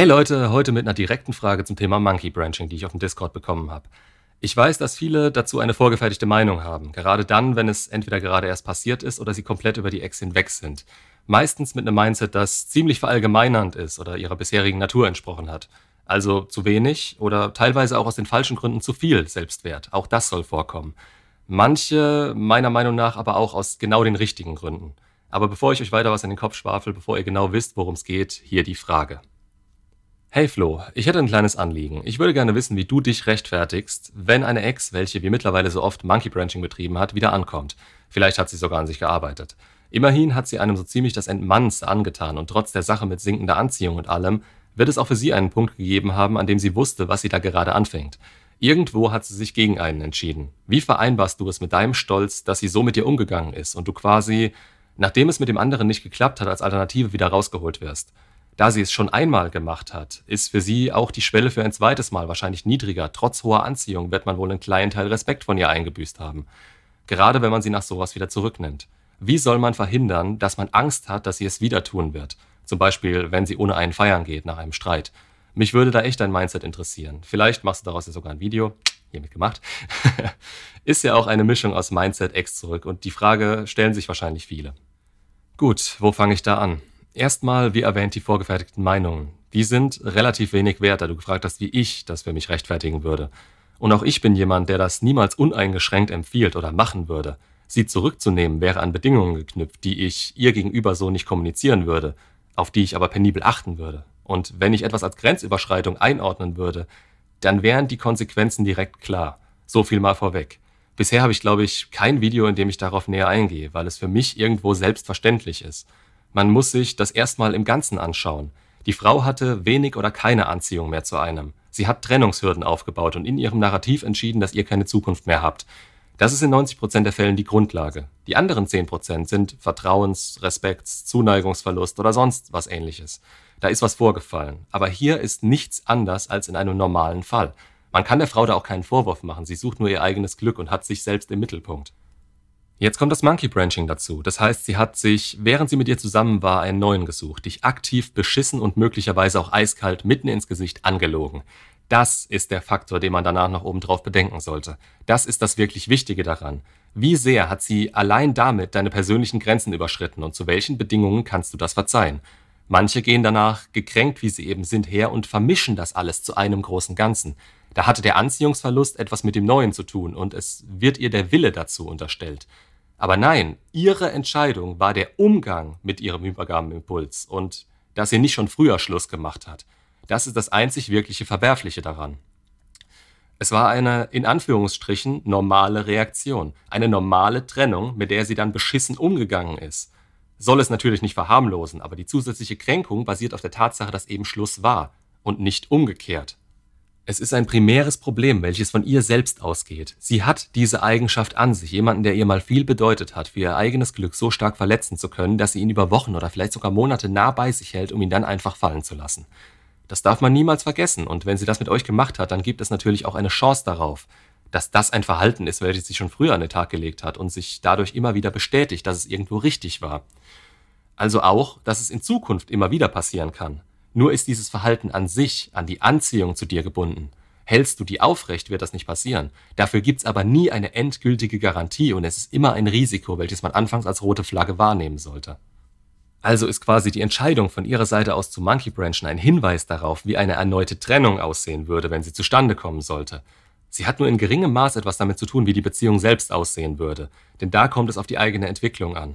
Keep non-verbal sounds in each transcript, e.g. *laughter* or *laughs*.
Hey Leute, heute mit einer direkten Frage zum Thema Monkey Branching, die ich auf dem Discord bekommen habe. Ich weiß, dass viele dazu eine vorgefertigte Meinung haben, gerade dann, wenn es entweder gerade erst passiert ist oder sie komplett über die Ex hinweg sind. Meistens mit einem Mindset, das ziemlich verallgemeinernd ist oder ihrer bisherigen Natur entsprochen hat. Also zu wenig oder teilweise auch aus den falschen Gründen zu viel Selbstwert. Auch das soll vorkommen. Manche meiner Meinung nach aber auch aus genau den richtigen Gründen. Aber bevor ich euch weiter was in den Kopf schwafel, bevor ihr genau wisst, worum es geht, hier die Frage. Hey Flo, ich hätte ein kleines Anliegen. Ich würde gerne wissen, wie du dich rechtfertigst, wenn eine Ex, welche wie mittlerweile so oft Monkey Branching betrieben hat, wieder ankommt. Vielleicht hat sie sogar an sich gearbeitet. Immerhin hat sie einem so ziemlich das Entmannste angetan und trotz der Sache mit sinkender Anziehung und allem, wird es auch für sie einen Punkt gegeben haben, an dem sie wusste, was sie da gerade anfängt. Irgendwo hat sie sich gegen einen entschieden. Wie vereinbarst du es mit deinem Stolz, dass sie so mit dir umgegangen ist und du quasi, nachdem es mit dem anderen nicht geklappt hat, als Alternative wieder rausgeholt wirst? Da sie es schon einmal gemacht hat, ist für sie auch die Schwelle für ein zweites Mal wahrscheinlich niedriger. Trotz hoher Anziehung wird man wohl einen kleinen Teil Respekt von ihr eingebüßt haben. Gerade wenn man sie nach sowas wieder zurücknimmt. Wie soll man verhindern, dass man Angst hat, dass sie es wieder tun wird? Zum Beispiel, wenn sie ohne einen feiern geht nach einem Streit. Mich würde da echt dein Mindset interessieren. Vielleicht machst du daraus ja sogar ein Video. Hiermit gemacht. *laughs* ist ja auch eine Mischung aus Mindset, Ex zurück und die Frage stellen sich wahrscheinlich viele. Gut, wo fange ich da an? Erstmal, wie erwähnt, die vorgefertigten Meinungen. Die sind relativ wenig wert, da du gefragt hast, wie ich das für mich rechtfertigen würde. Und auch ich bin jemand, der das niemals uneingeschränkt empfiehlt oder machen würde. Sie zurückzunehmen wäre an Bedingungen geknüpft, die ich ihr gegenüber so nicht kommunizieren würde, auf die ich aber penibel achten würde. Und wenn ich etwas als Grenzüberschreitung einordnen würde, dann wären die Konsequenzen direkt klar. So viel mal vorweg. Bisher habe ich, glaube ich, kein Video, in dem ich darauf näher eingehe, weil es für mich irgendwo selbstverständlich ist. Man muss sich das erstmal im Ganzen anschauen. Die Frau hatte wenig oder keine Anziehung mehr zu einem. Sie hat Trennungshürden aufgebaut und in ihrem Narrativ entschieden, dass ihr keine Zukunft mehr habt. Das ist in 90 Prozent der Fällen die Grundlage. Die anderen 10 Prozent sind Vertrauens-, Respekts-, Zuneigungsverlust oder sonst was ähnliches. Da ist was vorgefallen. Aber hier ist nichts anders als in einem normalen Fall. Man kann der Frau da auch keinen Vorwurf machen. Sie sucht nur ihr eigenes Glück und hat sich selbst im Mittelpunkt. Jetzt kommt das Monkey Branching dazu. Das heißt, sie hat sich, während sie mit dir zusammen war, einen neuen gesucht, dich aktiv beschissen und möglicherweise auch eiskalt mitten ins Gesicht angelogen. Das ist der Faktor, den man danach noch obendrauf bedenken sollte. Das ist das wirklich Wichtige daran. Wie sehr hat sie allein damit deine persönlichen Grenzen überschritten und zu welchen Bedingungen kannst du das verzeihen? Manche gehen danach, gekränkt wie sie eben sind, her und vermischen das alles zu einem großen Ganzen. Da hatte der Anziehungsverlust etwas mit dem Neuen zu tun und es wird ihr der Wille dazu unterstellt. Aber nein, ihre Entscheidung war der Umgang mit ihrem Übergabenimpuls und dass sie nicht schon früher Schluss gemacht hat. Das ist das einzig wirkliche Verwerfliche daran. Es war eine in Anführungsstrichen normale Reaktion, eine normale Trennung, mit der sie dann beschissen umgegangen ist. Soll es natürlich nicht verharmlosen, aber die zusätzliche Kränkung basiert auf der Tatsache, dass eben Schluss war und nicht umgekehrt. Es ist ein primäres Problem, welches von ihr selbst ausgeht. Sie hat diese Eigenschaft an sich, jemanden, der ihr mal viel bedeutet hat, für ihr eigenes Glück so stark verletzen zu können, dass sie ihn über Wochen oder vielleicht sogar Monate nah bei sich hält, um ihn dann einfach fallen zu lassen. Das darf man niemals vergessen, und wenn sie das mit euch gemacht hat, dann gibt es natürlich auch eine Chance darauf, dass das ein Verhalten ist, welches sie schon früher an den Tag gelegt hat und sich dadurch immer wieder bestätigt, dass es irgendwo richtig war. Also auch, dass es in Zukunft immer wieder passieren kann. Nur ist dieses Verhalten an sich, an die Anziehung zu dir gebunden. Hältst du die aufrecht, wird das nicht passieren. Dafür gibt's aber nie eine endgültige Garantie und es ist immer ein Risiko, welches man anfangs als rote Flagge wahrnehmen sollte. Also ist quasi die Entscheidung von ihrer Seite aus zu Monkey Branchen ein Hinweis darauf, wie eine erneute Trennung aussehen würde, wenn sie zustande kommen sollte. Sie hat nur in geringem Maß etwas damit zu tun, wie die Beziehung selbst aussehen würde, denn da kommt es auf die eigene Entwicklung an.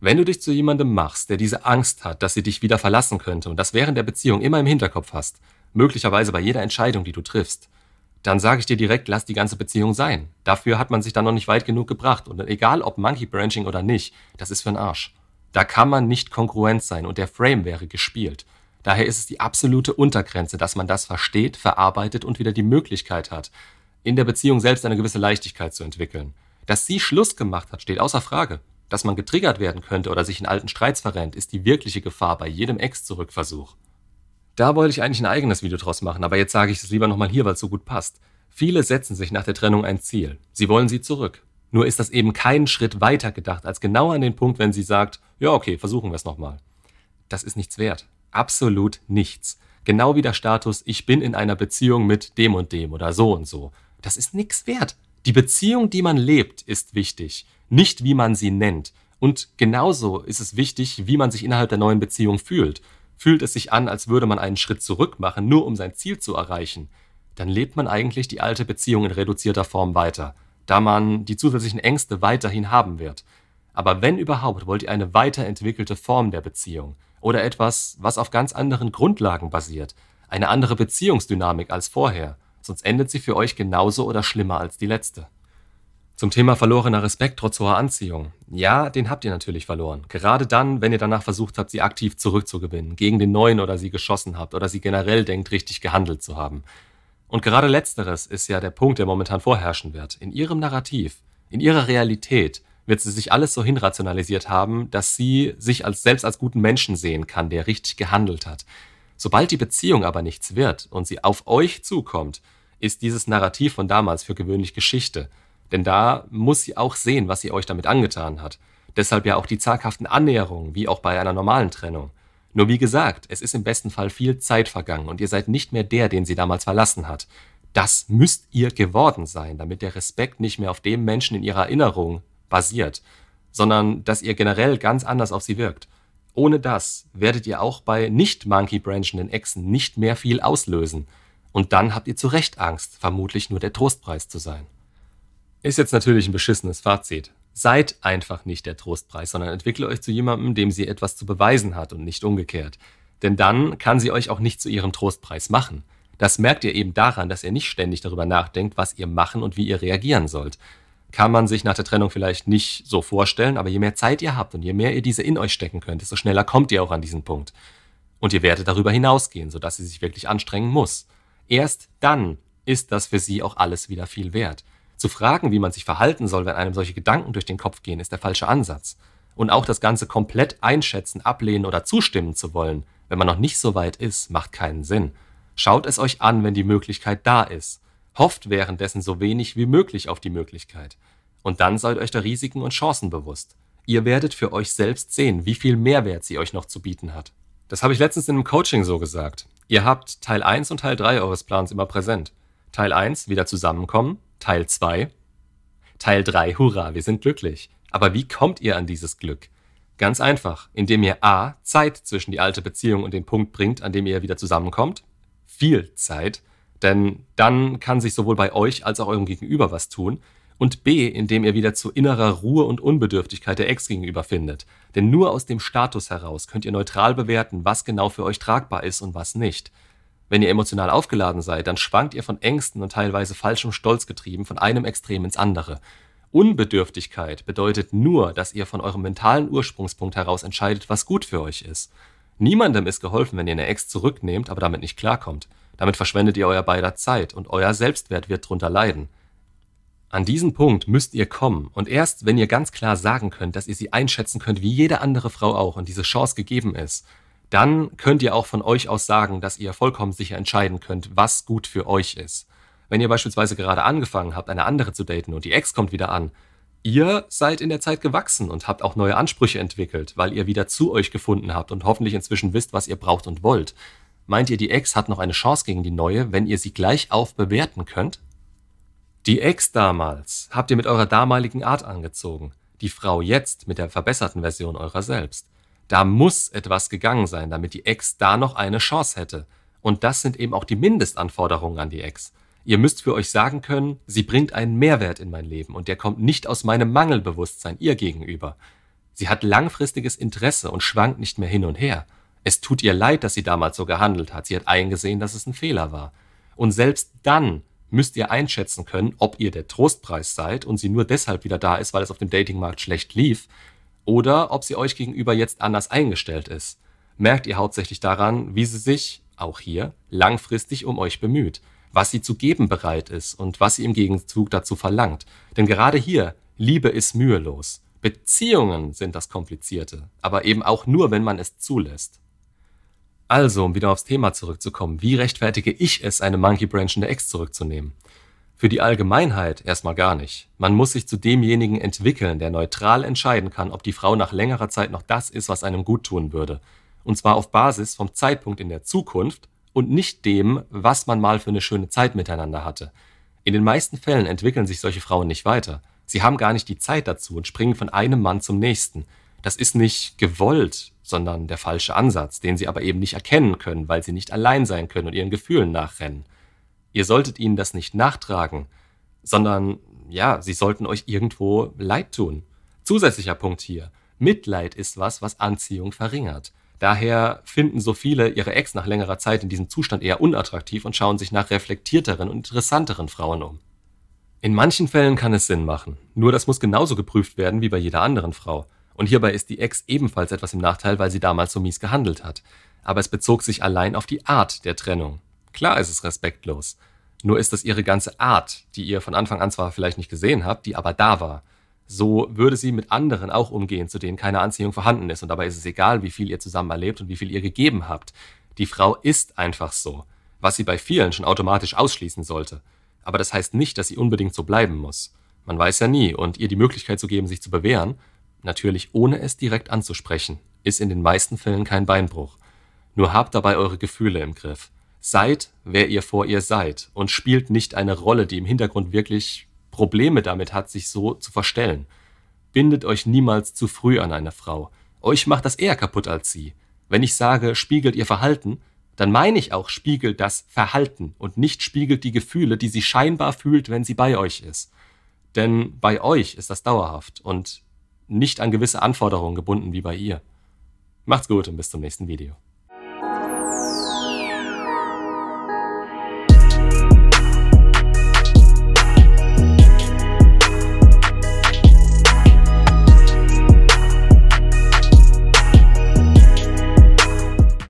Wenn du dich zu jemandem machst, der diese Angst hat, dass sie dich wieder verlassen könnte und das während der Beziehung immer im Hinterkopf hast, möglicherweise bei jeder Entscheidung, die du triffst, dann sage ich dir direkt, lass die ganze Beziehung sein. Dafür hat man sich dann noch nicht weit genug gebracht. Und egal ob Monkey Branching oder nicht, das ist für den Arsch. Da kann man nicht konkurrent sein und der Frame wäre gespielt. Daher ist es die absolute Untergrenze, dass man das versteht, verarbeitet und wieder die Möglichkeit hat, in der Beziehung selbst eine gewisse Leichtigkeit zu entwickeln. Dass sie Schluss gemacht hat, steht außer Frage. Dass man getriggert werden könnte oder sich in alten Streits verrennt, ist die wirkliche Gefahr bei jedem Ex-Zurückversuch. Da wollte ich eigentlich ein eigenes Video draus machen, aber jetzt sage ich es lieber nochmal hier, weil es so gut passt. Viele setzen sich nach der Trennung ein Ziel. Sie wollen sie zurück. Nur ist das eben keinen Schritt weiter gedacht als genau an den Punkt, wenn sie sagt, ja okay, versuchen wir es nochmal. Das ist nichts wert. Absolut nichts. Genau wie der Status, ich bin in einer Beziehung mit dem und dem oder so und so. Das ist nichts wert. Die Beziehung, die man lebt, ist wichtig, nicht wie man sie nennt. Und genauso ist es wichtig, wie man sich innerhalb der neuen Beziehung fühlt. Fühlt es sich an, als würde man einen Schritt zurück machen, nur um sein Ziel zu erreichen, dann lebt man eigentlich die alte Beziehung in reduzierter Form weiter, da man die zusätzlichen Ängste weiterhin haben wird. Aber wenn überhaupt, wollt ihr eine weiterentwickelte Form der Beziehung oder etwas, was auf ganz anderen Grundlagen basiert, eine andere Beziehungsdynamik als vorher, sonst endet sie für euch genauso oder schlimmer als die letzte. Zum Thema verlorener Respekt trotz hoher Anziehung. Ja, den habt ihr natürlich verloren. Gerade dann, wenn ihr danach versucht habt, sie aktiv zurückzugewinnen, gegen den neuen oder sie geschossen habt oder sie generell denkt, richtig gehandelt zu haben. Und gerade letzteres ist ja der Punkt, der momentan vorherrschen wird. In ihrem Narrativ, in ihrer Realität wird sie sich alles so hinrationalisiert haben, dass sie sich als selbst als guten Menschen sehen kann, der richtig gehandelt hat. Sobald die Beziehung aber nichts wird und sie auf euch zukommt, ist dieses Narrativ von damals für gewöhnlich Geschichte denn da muss sie auch sehen, was sie euch damit angetan hat. Deshalb ja auch die zaghaften Annäherungen, wie auch bei einer normalen Trennung. Nur wie gesagt, es ist im besten Fall viel Zeit vergangen und ihr seid nicht mehr der, den sie damals verlassen hat. Das müsst ihr geworden sein, damit der Respekt nicht mehr auf dem Menschen in ihrer Erinnerung basiert, sondern dass ihr generell ganz anders auf sie wirkt. Ohne das werdet ihr auch bei nicht Monkey branchenden Echsen nicht mehr viel auslösen. Und dann habt ihr zu Recht Angst, vermutlich nur der Trostpreis zu sein. Ist jetzt natürlich ein beschissenes Fazit. Seid einfach nicht der Trostpreis, sondern entwickle euch zu jemandem, dem sie etwas zu beweisen hat und nicht umgekehrt. Denn dann kann sie euch auch nicht zu ihrem Trostpreis machen. Das merkt ihr eben daran, dass ihr nicht ständig darüber nachdenkt, was ihr machen und wie ihr reagieren sollt. Kann man sich nach der Trennung vielleicht nicht so vorstellen, aber je mehr Zeit ihr habt und je mehr ihr diese in euch stecken könnt, desto schneller kommt ihr auch an diesen Punkt. Und ihr werdet darüber hinausgehen, sodass sie sich wirklich anstrengen muss. Erst dann ist das für sie auch alles wieder viel wert. Zu fragen, wie man sich verhalten soll, wenn einem solche Gedanken durch den Kopf gehen, ist der falsche Ansatz. Und auch das Ganze komplett einschätzen, ablehnen oder zustimmen zu wollen, wenn man noch nicht so weit ist, macht keinen Sinn. Schaut es euch an, wenn die Möglichkeit da ist. Hofft währenddessen so wenig wie möglich auf die Möglichkeit. Und dann seid euch der Risiken und Chancen bewusst. Ihr werdet für euch selbst sehen, wie viel Mehrwert sie euch noch zu bieten hat. Das habe ich letztens in einem Coaching so gesagt. Ihr habt Teil 1 und Teil 3 eures Plans immer präsent. Teil 1 wieder zusammenkommen, Teil 2. Teil 3, hurra, wir sind glücklich. Aber wie kommt ihr an dieses Glück? Ganz einfach, indem ihr a. Zeit zwischen die alte Beziehung und den Punkt bringt, an dem ihr wieder zusammenkommt. Viel Zeit, denn dann kann sich sowohl bei euch als auch eurem Gegenüber was tun. Und b. indem ihr wieder zu innerer Ruhe und Unbedürftigkeit der Ex gegenüber findet. Denn nur aus dem Status heraus könnt ihr neutral bewerten, was genau für euch tragbar ist und was nicht. Wenn ihr emotional aufgeladen seid, dann schwankt ihr von Ängsten und teilweise falschem Stolz getrieben von einem Extrem ins andere. Unbedürftigkeit bedeutet nur, dass ihr von eurem mentalen Ursprungspunkt heraus entscheidet, was gut für euch ist. Niemandem ist geholfen, wenn ihr eine Ex zurücknehmt, aber damit nicht klarkommt. Damit verschwendet ihr euer beider Zeit und euer Selbstwert wird drunter leiden. An diesen Punkt müsst ihr kommen und erst wenn ihr ganz klar sagen könnt, dass ihr sie einschätzen könnt, wie jede andere Frau auch und diese Chance gegeben ist, dann könnt ihr auch von euch aus sagen, dass ihr vollkommen sicher entscheiden könnt, was gut für euch ist. Wenn ihr beispielsweise gerade angefangen habt, eine andere zu daten und die Ex kommt wieder an, ihr seid in der Zeit gewachsen und habt auch neue Ansprüche entwickelt, weil ihr wieder zu euch gefunden habt und hoffentlich inzwischen wisst, was ihr braucht und wollt. Meint ihr, die Ex hat noch eine Chance gegen die neue, wenn ihr sie gleich auf bewerten könnt? Die Ex damals habt ihr mit eurer damaligen Art angezogen, die Frau jetzt mit der verbesserten Version eurer selbst. Da muss etwas gegangen sein, damit die Ex da noch eine Chance hätte. Und das sind eben auch die Mindestanforderungen an die Ex. Ihr müsst für euch sagen können, sie bringt einen Mehrwert in mein Leben und der kommt nicht aus meinem Mangelbewusstsein ihr gegenüber. Sie hat langfristiges Interesse und schwankt nicht mehr hin und her. Es tut ihr leid, dass sie damals so gehandelt hat. Sie hat eingesehen, dass es ein Fehler war. Und selbst dann müsst ihr einschätzen können, ob ihr der Trostpreis seid und sie nur deshalb wieder da ist, weil es auf dem Datingmarkt schlecht lief, oder ob sie euch gegenüber jetzt anders eingestellt ist. Merkt ihr hauptsächlich daran, wie sie sich, auch hier, langfristig um euch bemüht, was sie zu geben bereit ist und was sie im Gegenzug dazu verlangt. Denn gerade hier, Liebe ist mühelos. Beziehungen sind das Komplizierte, aber eben auch nur, wenn man es zulässt. Also, um wieder aufs Thema zurückzukommen, wie rechtfertige ich es, eine Monkey Branch in der Ex zurückzunehmen? Für die Allgemeinheit erstmal gar nicht. Man muss sich zu demjenigen entwickeln, der neutral entscheiden kann, ob die Frau nach längerer Zeit noch das ist, was einem gut tun würde. Und zwar auf Basis vom Zeitpunkt in der Zukunft und nicht dem, was man mal für eine schöne Zeit miteinander hatte. In den meisten Fällen entwickeln sich solche Frauen nicht weiter. Sie haben gar nicht die Zeit dazu und springen von einem Mann zum nächsten. Das ist nicht gewollt, sondern der falsche Ansatz, den sie aber eben nicht erkennen können, weil sie nicht allein sein können und ihren Gefühlen nachrennen. Ihr solltet ihnen das nicht nachtragen, sondern ja, sie sollten euch irgendwo leid tun. Zusätzlicher Punkt hier. Mitleid ist was, was Anziehung verringert. Daher finden so viele ihre Ex nach längerer Zeit in diesem Zustand eher unattraktiv und schauen sich nach reflektierteren und interessanteren Frauen um. In manchen Fällen kann es Sinn machen, nur das muss genauso geprüft werden wie bei jeder anderen Frau. Und hierbei ist die Ex ebenfalls etwas im Nachteil, weil sie damals so mies gehandelt hat. Aber es bezog sich allein auf die Art der Trennung. Klar ist es respektlos. Nur ist es ihre ganze Art, die ihr von Anfang an zwar vielleicht nicht gesehen habt, die aber da war so würde sie mit anderen auch umgehen, zu denen keine Anziehung vorhanden ist. Und dabei ist es egal, wie viel ihr zusammen erlebt und wie viel ihr gegeben habt. Die Frau ist einfach so, was sie bei vielen schon automatisch ausschließen sollte. Aber das heißt nicht, dass sie unbedingt so bleiben muss. Man weiß ja nie, und ihr die Möglichkeit zu geben, sich zu bewähren, natürlich ohne es direkt anzusprechen, ist in den meisten Fällen kein Beinbruch. Nur habt dabei eure Gefühle im Griff. Seid, wer ihr vor ihr seid, und spielt nicht eine Rolle, die im Hintergrund wirklich Probleme damit hat, sich so zu verstellen. Bindet euch niemals zu früh an eine Frau. Euch macht das eher kaputt als sie. Wenn ich sage, spiegelt ihr Verhalten, dann meine ich auch, spiegelt das Verhalten und nicht spiegelt die Gefühle, die sie scheinbar fühlt, wenn sie bei euch ist. Denn bei euch ist das dauerhaft und nicht an gewisse Anforderungen gebunden wie bei ihr. Macht's gut und bis zum nächsten Video.